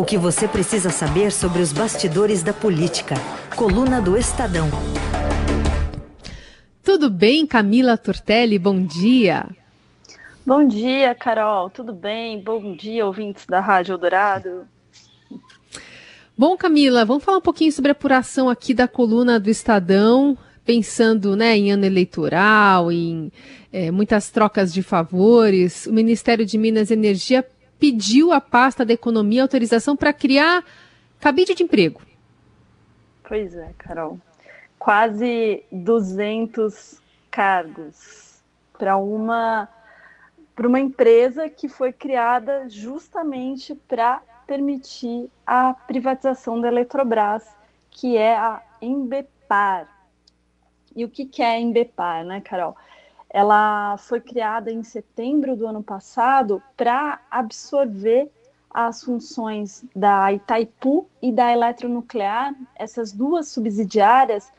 O que você precisa saber sobre os bastidores da política. Coluna do Estadão. Tudo bem, Camila Tortelli? Bom dia. Bom dia, Carol. Tudo bem? Bom dia, ouvintes da Rádio Eldorado. Bom, Camila, vamos falar um pouquinho sobre a apuração aqui da coluna do Estadão, pensando né, em ano eleitoral, em é, muitas trocas de favores. O Ministério de Minas e Energia pediu à pasta da Economia autorização para criar cabide de emprego. Pois é, Carol. Quase 200 cargos para uma para uma empresa que foi criada justamente para permitir a privatização da Eletrobras, que é a Embepar. E o que, que é a Embepar, né, Carol? Ela foi criada em setembro do ano passado para absorver as funções da Itaipu e da Eletronuclear, essas duas subsidiárias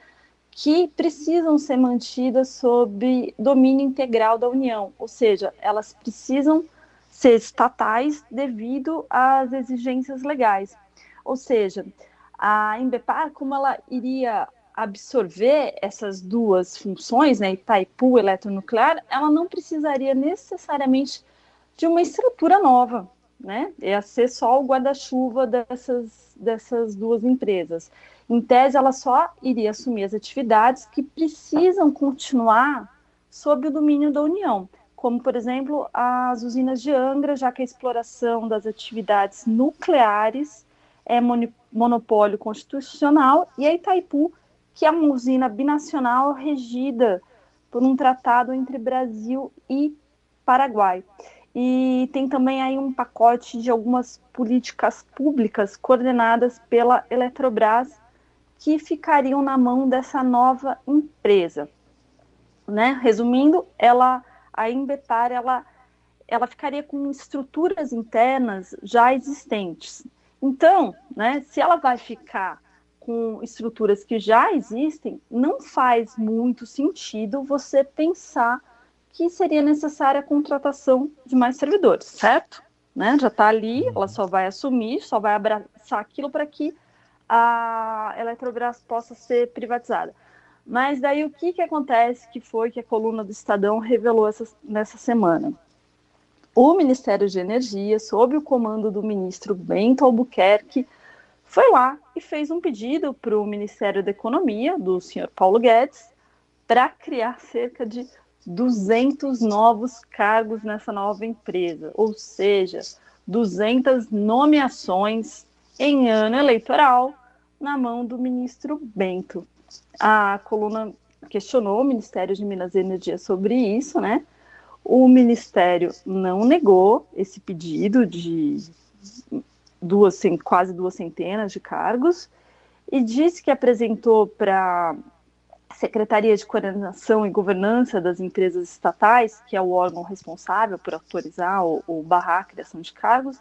que precisam ser mantidas sob domínio integral da União, ou seja, elas precisam ser estatais devido às exigências legais. Ou seja, a Embepar, como ela iria absorver essas duas funções, né, Itaipu eletronuclear, ela não precisaria necessariamente de uma estrutura nova, né? Ia ser só o guarda-chuva dessas, dessas duas empresas. Em tese, ela só iria assumir as atividades que precisam continuar sob o domínio da União como, por exemplo, as usinas de Angra, já que a exploração das atividades nucleares é monopólio constitucional, e a Itaipu, que é uma usina binacional regida por um tratado entre Brasil e Paraguai. E tem também aí um pacote de algumas políticas públicas coordenadas pela Eletrobras que ficariam na mão dessa nova empresa. Né? Resumindo, ela a Embepar ela, ela ficaria com estruturas internas já existentes. Então, né, se ela vai ficar com estruturas que já existem, não faz muito sentido você pensar que seria necessária a contratação de mais servidores, certo? Né? Já está ali, ela só vai assumir, só vai abraçar aquilo para que a Eletrobras possa ser privatizada. Mas daí o que, que acontece que foi que a coluna do Estadão revelou essa, nessa semana? O Ministério de Energia, sob o comando do ministro Bento Albuquerque, foi lá e fez um pedido para o Ministério da Economia, do senhor Paulo Guedes, para criar cerca de 200 novos cargos nessa nova empresa, ou seja, 200 nomeações em ano eleitoral na mão do ministro Bento a coluna questionou o Ministério de Minas e Energia sobre isso, né? O Ministério não negou esse pedido de duas, quase duas centenas de cargos e disse que apresentou para a Secretaria de Coordenação e Governança das Empresas Estatais, que é o órgão responsável por autorizar ou, ou barrar a criação de cargos,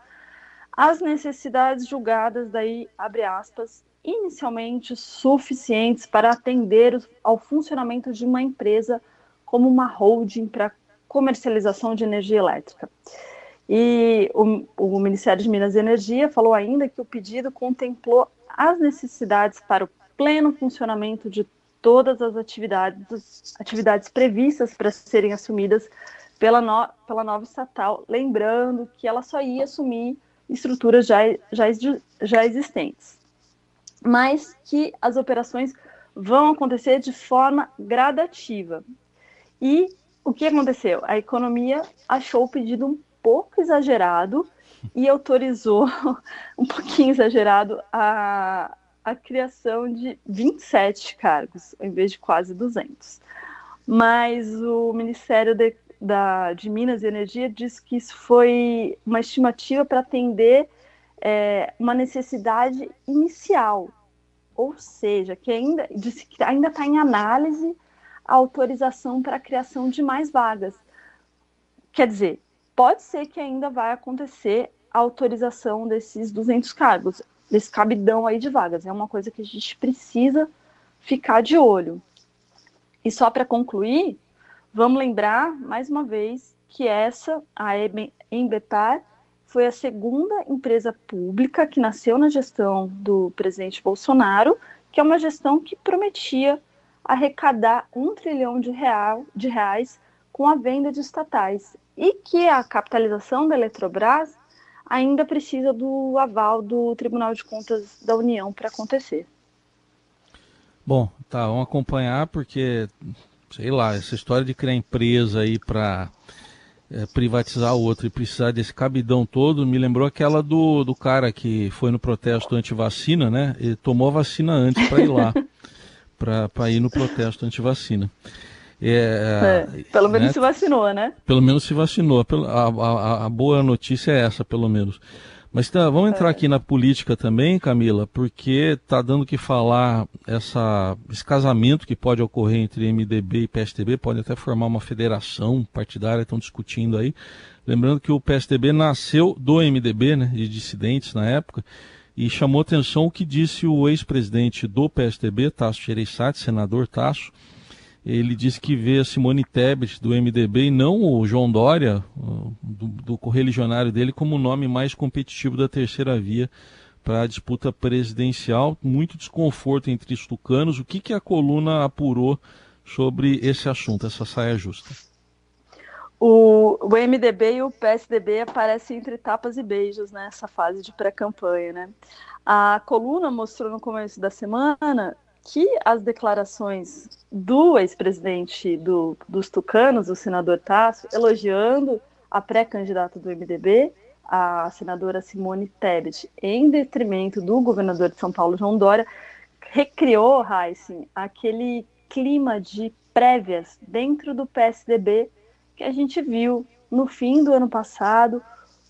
as necessidades julgadas daí, abre aspas, inicialmente suficientes para atender ao funcionamento de uma empresa como uma holding para comercialização de energia elétrica. E o, o, Ministério de Minas e Energia falou ainda que o pedido contemplou as necessidades para o pleno funcionamento de todas as atividades, atividades previstas para serem assumidas pela, no, pela nova estatal, lembrando que ela só ia assumir estruturas já, já, já existentes mas que as operações vão acontecer de forma gradativa. E o que aconteceu? A economia achou o pedido um pouco exagerado e autorizou, um pouquinho exagerado, a, a criação de 27 cargos, ao invés de quase 200. Mas o Ministério de, da, de Minas e Energia diz que isso foi uma estimativa para atender é, uma necessidade inicial, ou seja, que ainda disse que ainda está em análise a autorização para a criação de mais vagas. Quer dizer, pode ser que ainda vai acontecer a autorização desses 200 cargos, desse cabidão aí de vagas. É uma coisa que a gente precisa ficar de olho. E só para concluir, vamos lembrar mais uma vez que essa, a Embepar, foi a segunda empresa pública que nasceu na gestão do presidente Bolsonaro, que é uma gestão que prometia arrecadar um trilhão de, real, de reais com a venda de estatais e que a capitalização da Eletrobras ainda precisa do aval do Tribunal de Contas da União para acontecer. Bom, tá, vamos acompanhar porque, sei lá, essa história de criar empresa aí para é, privatizar outra e precisar desse cabidão todo me lembrou aquela do, do cara que foi no protesto anti-vacina, né? E tomou a vacina antes para ir lá, para ir no protesto anti-vacina. É, é, pelo menos né? se vacinou, né? Pelo menos se vacinou. A, a, a boa notícia é essa, pelo menos. Mas tá, vamos entrar é. aqui na política também, Camila, porque está dando que falar essa, esse casamento que pode ocorrer entre MDB e PSDB, pode até formar uma federação partidária, estão discutindo aí. Lembrando que o PSDB nasceu do MDB, né, de dissidentes na época, e chamou atenção o que disse o ex-presidente do PSDB, Tasso Gereissati, senador Tasso, ele disse que vê a Simone Tebet do MDB e não o João Dória, do, do correligionário dele, como o nome mais competitivo da terceira via para a disputa presidencial. Muito desconforto entre os tucanos. O que, que a coluna apurou sobre esse assunto, essa saia justa? O, o MDB e o PSDB aparecem entre tapas e beijos nessa fase de pré-campanha. Né? A coluna mostrou no começo da semana que as declarações do ex-presidente do, dos Tucanos, o senador Tasso, elogiando a pré-candidata do MDB, a senadora Simone Tebet, em detrimento do governador de São Paulo, João Dória, recriou, Heissing, aquele clima de prévias dentro do PSDB que a gente viu no fim do ano passado,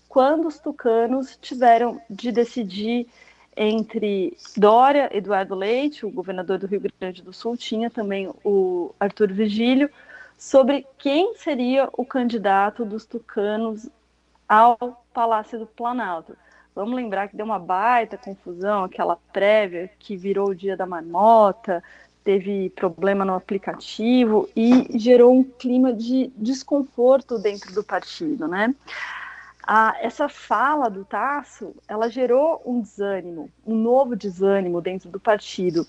quando os tucanos tiveram de decidir entre Dória, Eduardo Leite, o governador do Rio Grande do Sul, tinha também o Arthur Vigílio, sobre quem seria o candidato dos tucanos ao Palácio do Planalto. Vamos lembrar que deu uma baita confusão, aquela prévia que virou o dia da marmota, teve problema no aplicativo e gerou um clima de desconforto dentro do partido, né? A, essa fala do Tasso, ela gerou um desânimo, um novo desânimo dentro do partido.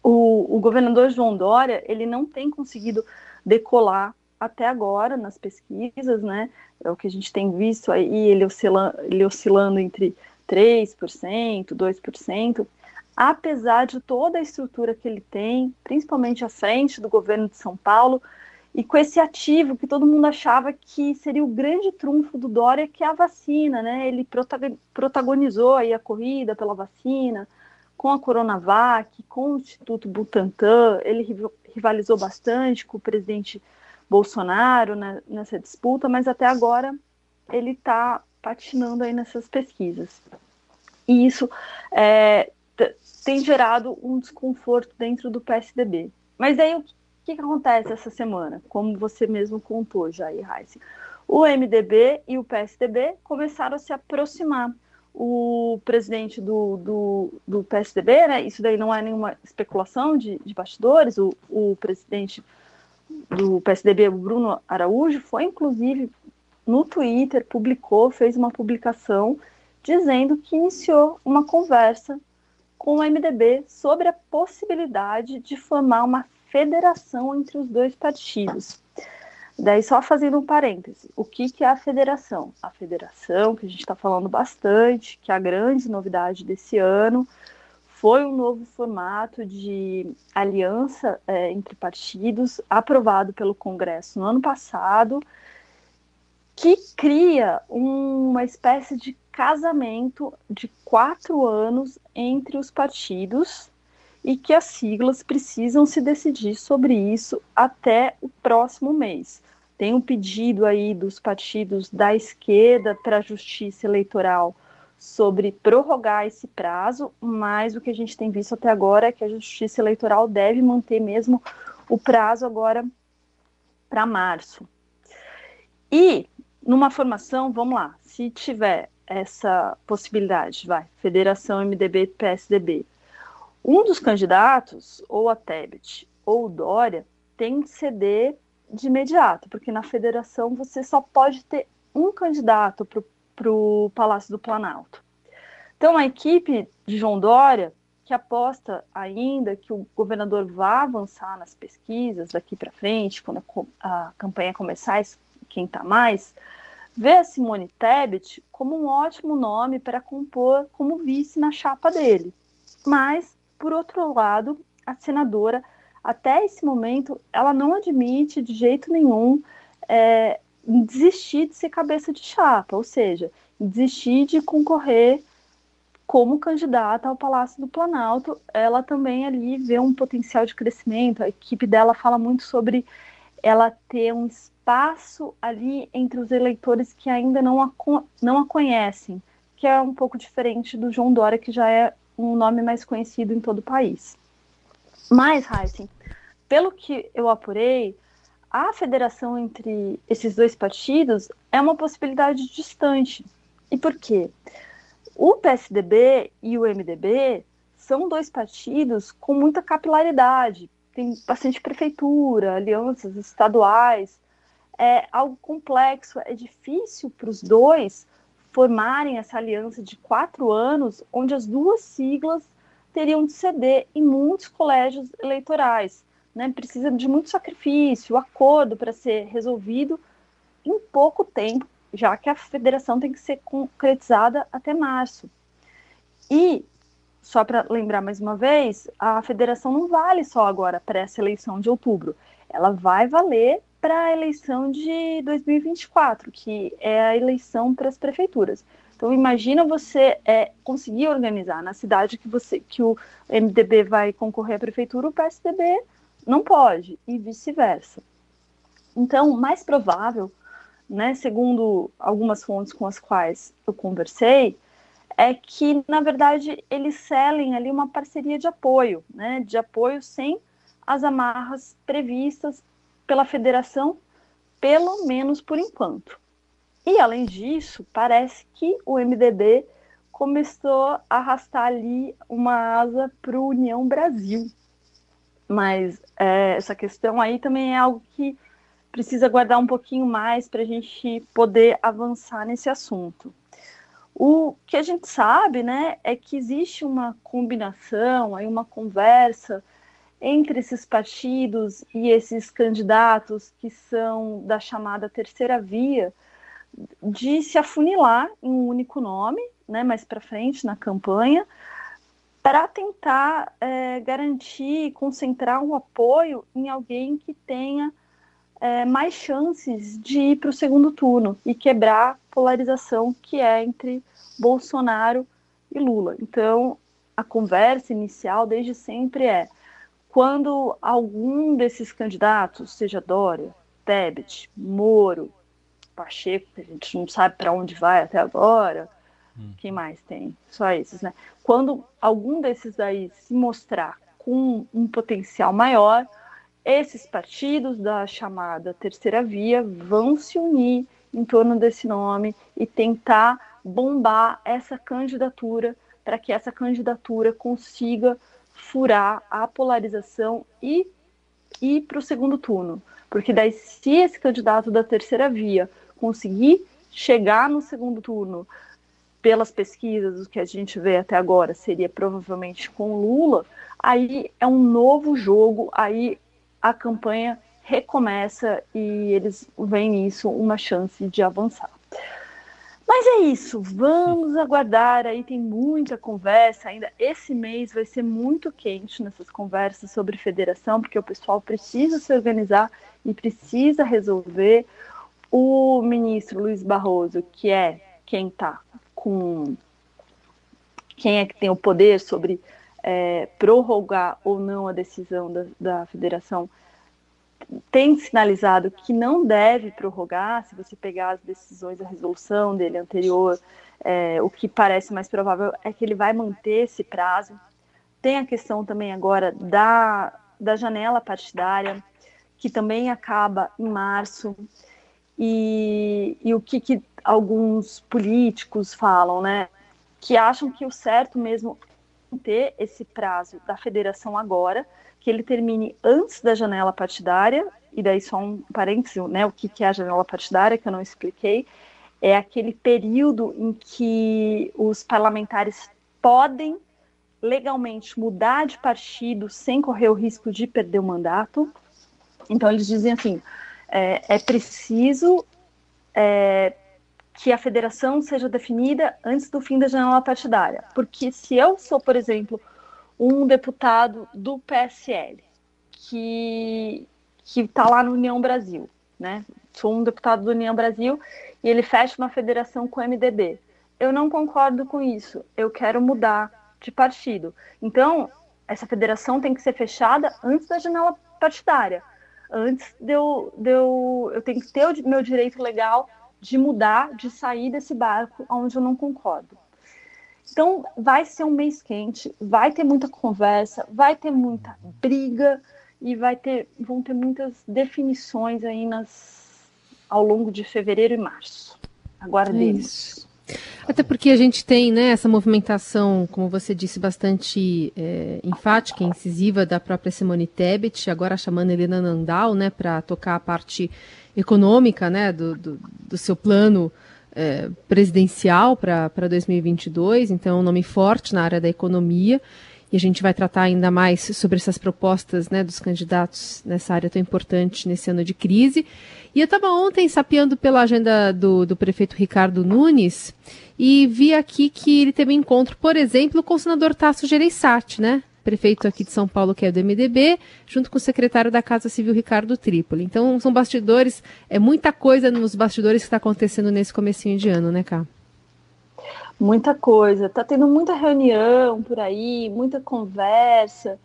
O, o governador João Dória, ele não tem conseguido decolar até agora nas pesquisas, né? É o que a gente tem visto aí, ele oscilando, ele oscilando entre 3%, 2%, apesar de toda a estrutura que ele tem, principalmente à frente do governo de São Paulo, e com esse ativo que todo mundo achava que seria o grande trunfo do Dória, que é a vacina, né? Ele protagonizou aí a corrida pela vacina, com a Coronavac, com o Instituto Butantan, ele rivalizou bastante com o presidente Bolsonaro né, nessa disputa, mas até agora ele está patinando aí nessas pesquisas. E isso é, tem gerado um desconforto dentro do PSDB. Mas aí o que, que acontece essa semana? Como você mesmo contou, Jair Reis. O MDB e o PSDB começaram a se aproximar. O presidente do, do, do PSDB, né, isso daí não é nenhuma especulação de, de bastidores, o, o presidente do PSDB, o Bruno Araújo, foi inclusive no Twitter, publicou, fez uma publicação dizendo que iniciou uma conversa com o MDB sobre a possibilidade de formar uma federação entre os dois partidos. Daí, só fazendo um parêntese, o que, que é a federação? A federação, que a gente está falando bastante, que é a grande novidade desse ano, foi um novo formato de aliança é, entre partidos, aprovado pelo Congresso no ano passado, que cria uma espécie de casamento de quatro anos entre os partidos e que as siglas precisam se decidir sobre isso até o próximo mês. Tem um pedido aí dos partidos da esquerda para a Justiça Eleitoral sobre prorrogar esse prazo, mas o que a gente tem visto até agora é que a Justiça Eleitoral deve manter mesmo o prazo agora para março. E numa formação, vamos lá, se tiver essa possibilidade, vai, Federação MDB PSDB, um dos candidatos, ou a Tebet ou o Dória, tem que ceder de imediato, porque na federação você só pode ter um candidato para o Palácio do Planalto. Então, a equipe de João Dória, que aposta ainda que o governador vá avançar nas pesquisas daqui para frente, quando a, a campanha começar, quem está mais, vê a Simone Tebet como um ótimo nome para compor como vice na chapa dele. Mas, por outro lado, a senadora, até esse momento, ela não admite de jeito nenhum é, desistir de ser cabeça de chapa, ou seja, desistir de concorrer como candidata ao Palácio do Planalto. Ela também ali vê um potencial de crescimento. A equipe dela fala muito sobre ela ter um espaço ali entre os eleitores que ainda não a, não a conhecem, que é um pouco diferente do João Dória, que já é um nome mais conhecido em todo o país. Mas, Heisen, pelo que eu apurei, a federação entre esses dois partidos é uma possibilidade distante. E por quê? O PSDB e o MDB são dois partidos com muita capilaridade, tem bastante prefeitura, alianças estaduais, é algo complexo, é difícil para os dois formarem essa aliança de quatro anos, onde as duas siglas teriam de ceder em muitos colégios eleitorais né, precisa de muito sacrifício, acordo para ser resolvido em pouco tempo, já que a federação tem que ser concretizada até março. E, só para lembrar mais uma vez, a federação não vale só agora para essa eleição de outubro, ela vai valer para a eleição de 2024, que é a eleição para as prefeituras. Então imagina você é, conseguir organizar na cidade que você que o MDB vai concorrer à prefeitura, o PSDB não pode, e vice-versa. Então, mais provável, né, segundo algumas fontes com as quais eu conversei, é que, na verdade, eles selem ali uma parceria de apoio, né, de apoio sem as amarras previstas pela federação, pelo menos por enquanto. E, além disso, parece que o MDB começou a arrastar ali uma asa para o União Brasil, mas é, essa questão aí também é algo que precisa guardar um pouquinho mais para a gente poder avançar nesse assunto. O que a gente sabe, né, é que existe uma combinação, aí uma conversa entre esses partidos e esses candidatos que são da chamada terceira via, de se afunilar em um único nome, né, mais para frente na campanha, para tentar é, garantir, concentrar um apoio em alguém que tenha é, mais chances de ir para o segundo turno e quebrar a polarização que é entre Bolsonaro e Lula. Então, a conversa inicial desde sempre é quando algum desses candidatos, seja Dória, Tebet, Moro, Pacheco, que a gente não sabe para onde vai até agora, Hum. Quem mais tem? Só esses, né? Quando algum desses daí se mostrar com um potencial maior, esses partidos da chamada terceira via vão se unir em torno desse nome e tentar bombar essa candidatura para que essa candidatura consiga furar a polarização e ir para o segundo turno. Porque daí, se esse candidato da terceira via conseguir chegar no segundo turno pelas pesquisas, o que a gente vê até agora seria provavelmente com Lula, aí é um novo jogo, aí a campanha recomeça e eles veem nisso uma chance de avançar. Mas é isso, vamos aguardar. Aí tem muita conversa ainda. Esse mês vai ser muito quente nessas conversas sobre federação, porque o pessoal precisa se organizar e precisa resolver. O ministro Luiz Barroso, que é quem está com quem é que tem o poder sobre é, prorrogar ou não a decisão da, da federação, tem sinalizado que não deve prorrogar, se você pegar as decisões, a resolução dele anterior, é, o que parece mais provável é que ele vai manter esse prazo. Tem a questão também agora da, da janela partidária, que também acaba em março, e, e o que, que alguns políticos falam, né? Que acham que o certo mesmo ter esse prazo da federação agora, que ele termine antes da janela partidária, e daí só um parêntese, né? O que, que é a janela partidária, que eu não expliquei, é aquele período em que os parlamentares podem legalmente mudar de partido sem correr o risco de perder o mandato. Então, eles dizem assim: é, é preciso é, que a federação seja definida antes do fim da janela partidária. Porque se eu sou, por exemplo, um deputado do PSL que que está lá no União Brasil, né? Sou um deputado do União Brasil e ele fecha uma federação com o MDB. Eu não concordo com isso. Eu quero mudar de partido. Então, essa federação tem que ser fechada antes da janela partidária. Antes de eu, de eu, eu tenho que ter o meu direito legal de mudar, de sair desse barco onde eu não concordo. Então, vai ser um mês quente, vai ter muita conversa, vai ter muita briga e vai ter, vão ter muitas definições aí nas, ao longo de fevereiro e março. Aguardemos. É até porque a gente tem né, essa movimentação, como você disse, bastante é, enfática, incisiva da própria Simone Tebet, agora chamando Helena Nandal né, para tocar a parte econômica né, do, do, do seu plano é, presidencial para 2022, então é um nome forte na área da economia e a gente vai tratar ainda mais sobre essas propostas né, dos candidatos nessa área tão importante nesse ano de crise. E eu estava ontem sapeando pela agenda do, do prefeito Ricardo Nunes e vi aqui que ele teve um encontro, por exemplo, com o senador Tasso Gereissati, né? Prefeito aqui de São Paulo, que é do MDB, junto com o secretário da Casa Civil, Ricardo Trípoli. Então, são bastidores, é muita coisa nos bastidores que está acontecendo nesse comecinho de ano, né, Cá? Muita coisa. Tá tendo muita reunião por aí, muita conversa.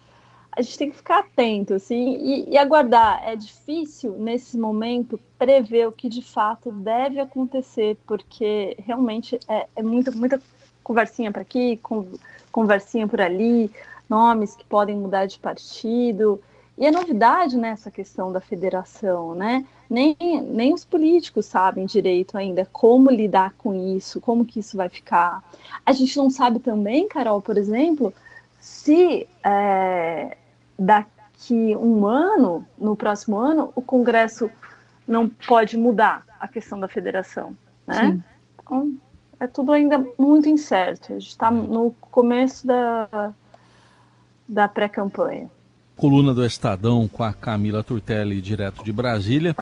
A gente tem que ficar atento, assim, e, e aguardar. É difícil, nesse momento, prever o que de fato deve acontecer, porque realmente é, é muita, muita conversinha para aqui, conversinha por ali, nomes que podem mudar de partido. E a novidade nessa questão da federação, né? Nem, nem os políticos sabem direito ainda como lidar com isso, como que isso vai ficar. A gente não sabe também, Carol, por exemplo, se é, daqui um ano, no próximo ano, o Congresso não pode mudar a questão da federação, né? Então, é tudo ainda muito incerto. A gente está no começo da, da pré-campanha. Coluna do Estadão com a Camila Turtelli, direto de Brasília.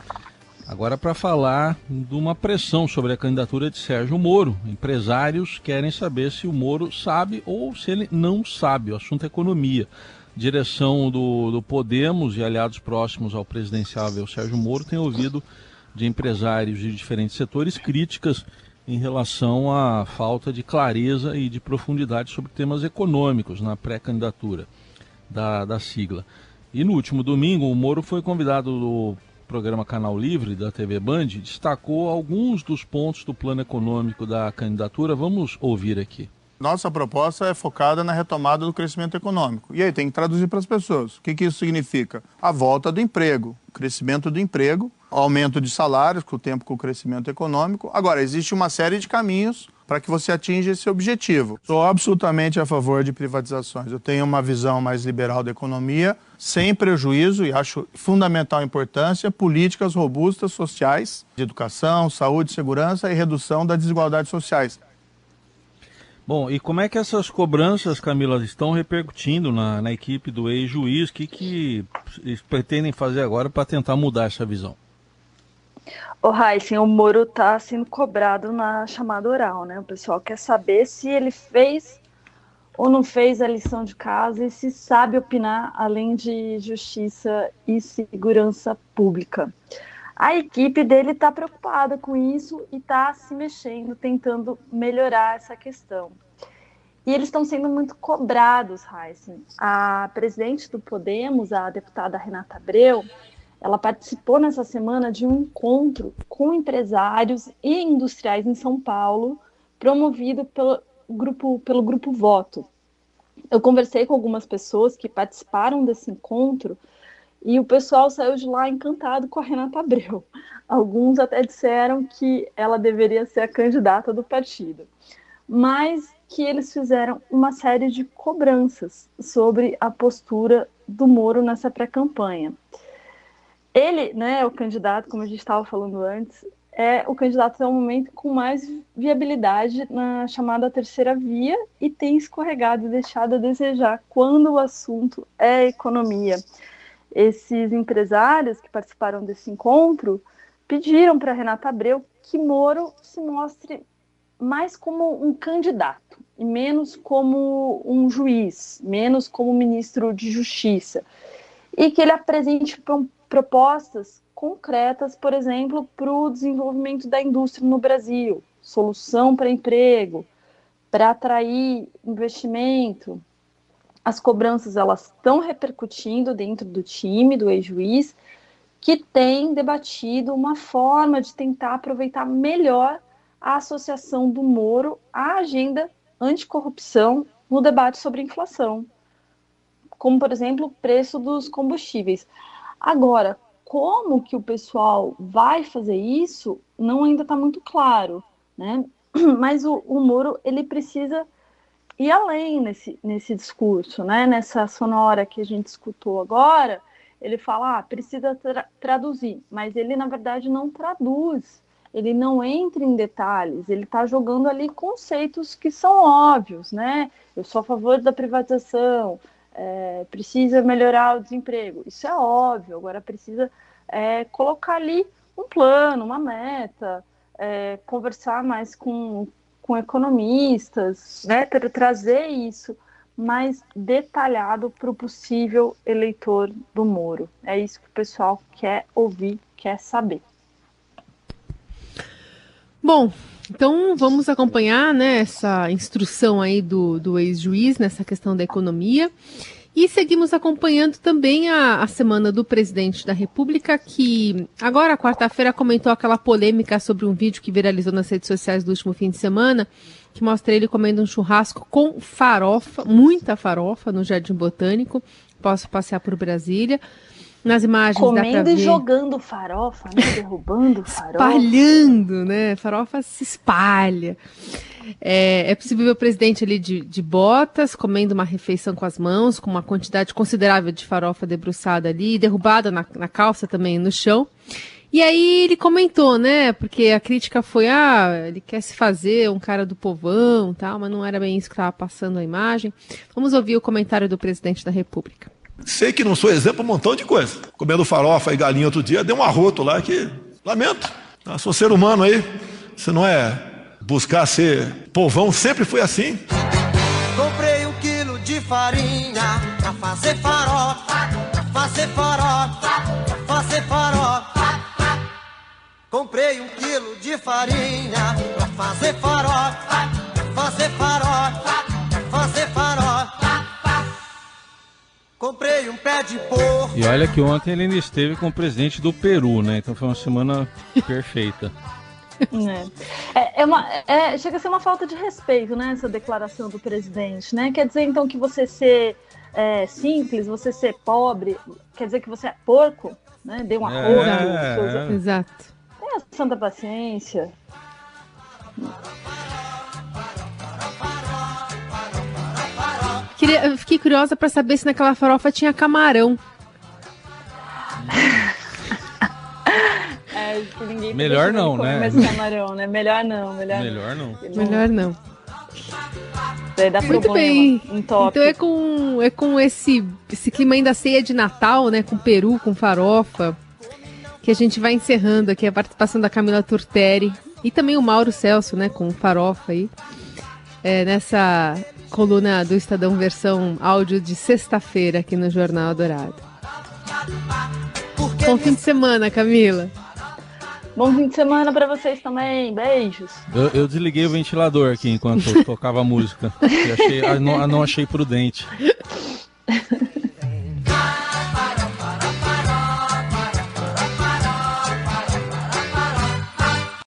Agora para falar de uma pressão sobre a candidatura de Sérgio Moro. Empresários querem saber se o Moro sabe ou se ele não sabe. O assunto é economia. Direção do, do Podemos e aliados próximos ao presidenciável Sérgio Moro têm ouvido de empresários de diferentes setores críticas em relação à falta de clareza e de profundidade sobre temas econômicos na pré-candidatura da, da sigla. E no último domingo, o Moro foi convidado do programa Canal Livre da TV Band, destacou alguns dos pontos do plano econômico da candidatura. Vamos ouvir aqui. Nossa proposta é focada na retomada do crescimento econômico. E aí tem que traduzir para as pessoas. O que, que isso significa? A volta do emprego, crescimento do emprego, aumento de salários com o tempo com o crescimento econômico. Agora, existe uma série de caminhos para que você atinja esse objetivo. Sou absolutamente a favor de privatizações. Eu tenho uma visão mais liberal da economia, sem prejuízo, e acho fundamental importância, políticas robustas sociais, de educação, saúde, segurança e redução das desigualdades sociais. Bom, e como é que essas cobranças, Camila, estão repercutindo na, na equipe do ex-juiz? O que, que eles pretendem fazer agora para tentar mudar essa visão? O Heisen, o Moro está sendo cobrado na chamada oral, né? O pessoal quer saber se ele fez ou não fez a lição de casa e se sabe opinar além de justiça e segurança pública. A equipe dele está preocupada com isso e está se mexendo, tentando melhorar essa questão. E eles estão sendo muito cobrados, Heisen. A presidente do Podemos, a deputada Renata Abreu, ela participou nessa semana de um encontro com empresários e industriais em São Paulo, promovido pelo grupo, pelo grupo Voto. Eu conversei com algumas pessoas que participaram desse encontro e o pessoal saiu de lá encantado com a Renata Abreu. Alguns até disseram que ela deveria ser a candidata do partido, mas que eles fizeram uma série de cobranças sobre a postura do Moro nessa pré-campanha. Ele, né, o candidato, como a gente estava falando antes, é o candidato até o momento com mais viabilidade na chamada terceira via e tem escorregado e deixado a desejar quando o assunto é economia. Esses empresários que participaram desse encontro pediram para Renata Abreu que Moro se mostre mais como um candidato e menos como um juiz, menos como ministro de Justiça, e que ele apresente propostas concretas, por exemplo, para o desenvolvimento da indústria no Brasil, solução para emprego, para atrair investimento. As cobranças elas estão repercutindo dentro do time do ex-juiz, que tem debatido uma forma de tentar aproveitar melhor a associação do Moro à agenda anticorrupção no debate sobre inflação, como, por exemplo, o preço dos combustíveis. Agora, como que o pessoal vai fazer isso, não ainda está muito claro, né? Mas o, o Moro, ele precisa ir além nesse, nesse discurso, né? Nessa sonora que a gente escutou agora, ele fala, ah, precisa tra traduzir, mas ele, na verdade, não traduz, ele não entra em detalhes, ele está jogando ali conceitos que são óbvios, né? Eu sou a favor da privatização, é, precisa melhorar o desemprego. Isso é óbvio, agora precisa é, colocar ali um plano, uma meta, é, conversar mais com, com economistas, né, para trazer isso mais detalhado para o possível eleitor do Moro. É isso que o pessoal quer ouvir, quer saber. Bom, então vamos acompanhar né, essa instrução aí do, do ex-juiz nessa questão da economia. E seguimos acompanhando também a, a semana do presidente da República, que agora, quarta-feira, comentou aquela polêmica sobre um vídeo que viralizou nas redes sociais do último fim de semana, que mostra ele comendo um churrasco com farofa, muita farofa, no Jardim Botânico. Posso passear por Brasília. Nas imagens Comendo e jogando farofa, né? derrubando farofa. Espalhando, né? Farofa se espalha. É, é possível ver o presidente ali de, de botas, comendo uma refeição com as mãos, com uma quantidade considerável de farofa debruçada ali, derrubada na, na calça também no chão. E aí ele comentou, né? Porque a crítica foi, ah, ele quer se fazer um cara do povão, tal, mas não era bem isso que estava passando a imagem. Vamos ouvir o comentário do presidente da República. Sei que não sou exemplo um montão de coisa. Comendo farofa e galinha outro dia, deu um arroto lá que lamento. Eu sou ser humano aí. Você não é buscar ser povão, sempre foi assim. Comprei um quilo de farinha pra fazer farofa, pra fazer farofa, pra fazer farofa. Comprei um quilo de farinha pra fazer farofa, pra fazer farofa, Comprei um pé de porco. E olha que ontem ele ainda esteve com o presidente do Peru, né? Então foi uma semana perfeita. É. é, é uma, é, chega a ser uma falta de respeito, né? Essa declaração do presidente, né? Quer dizer então que você ser é, simples, você ser pobre, quer dizer que você é porco, né? Dê um arroz. É, é. Exato. Tenha santa paciência. Queria, eu fiquei curiosa para saber se naquela farofa tinha camarão. é, que ninguém melhor não, né? Mais camarão, né? Melhor não, melhor, melhor não. Melhor não. Daí dá Muito problema, bem. Um top. Então é com, é com esse, esse clima ainda ceia de Natal, né? Com peru, com farofa, que a gente vai encerrando aqui a participação da Camila Turteri e também o Mauro Celso, né? Com farofa aí. É, nessa coluna do Estadão versão áudio de sexta-feira aqui no Jornal Dourado. Bom fim de semana, Camila. Bom fim de semana para vocês também. Beijos. Eu, eu, desliguei o ventilador aqui enquanto tocava a música. Achei, não, não achei prudente.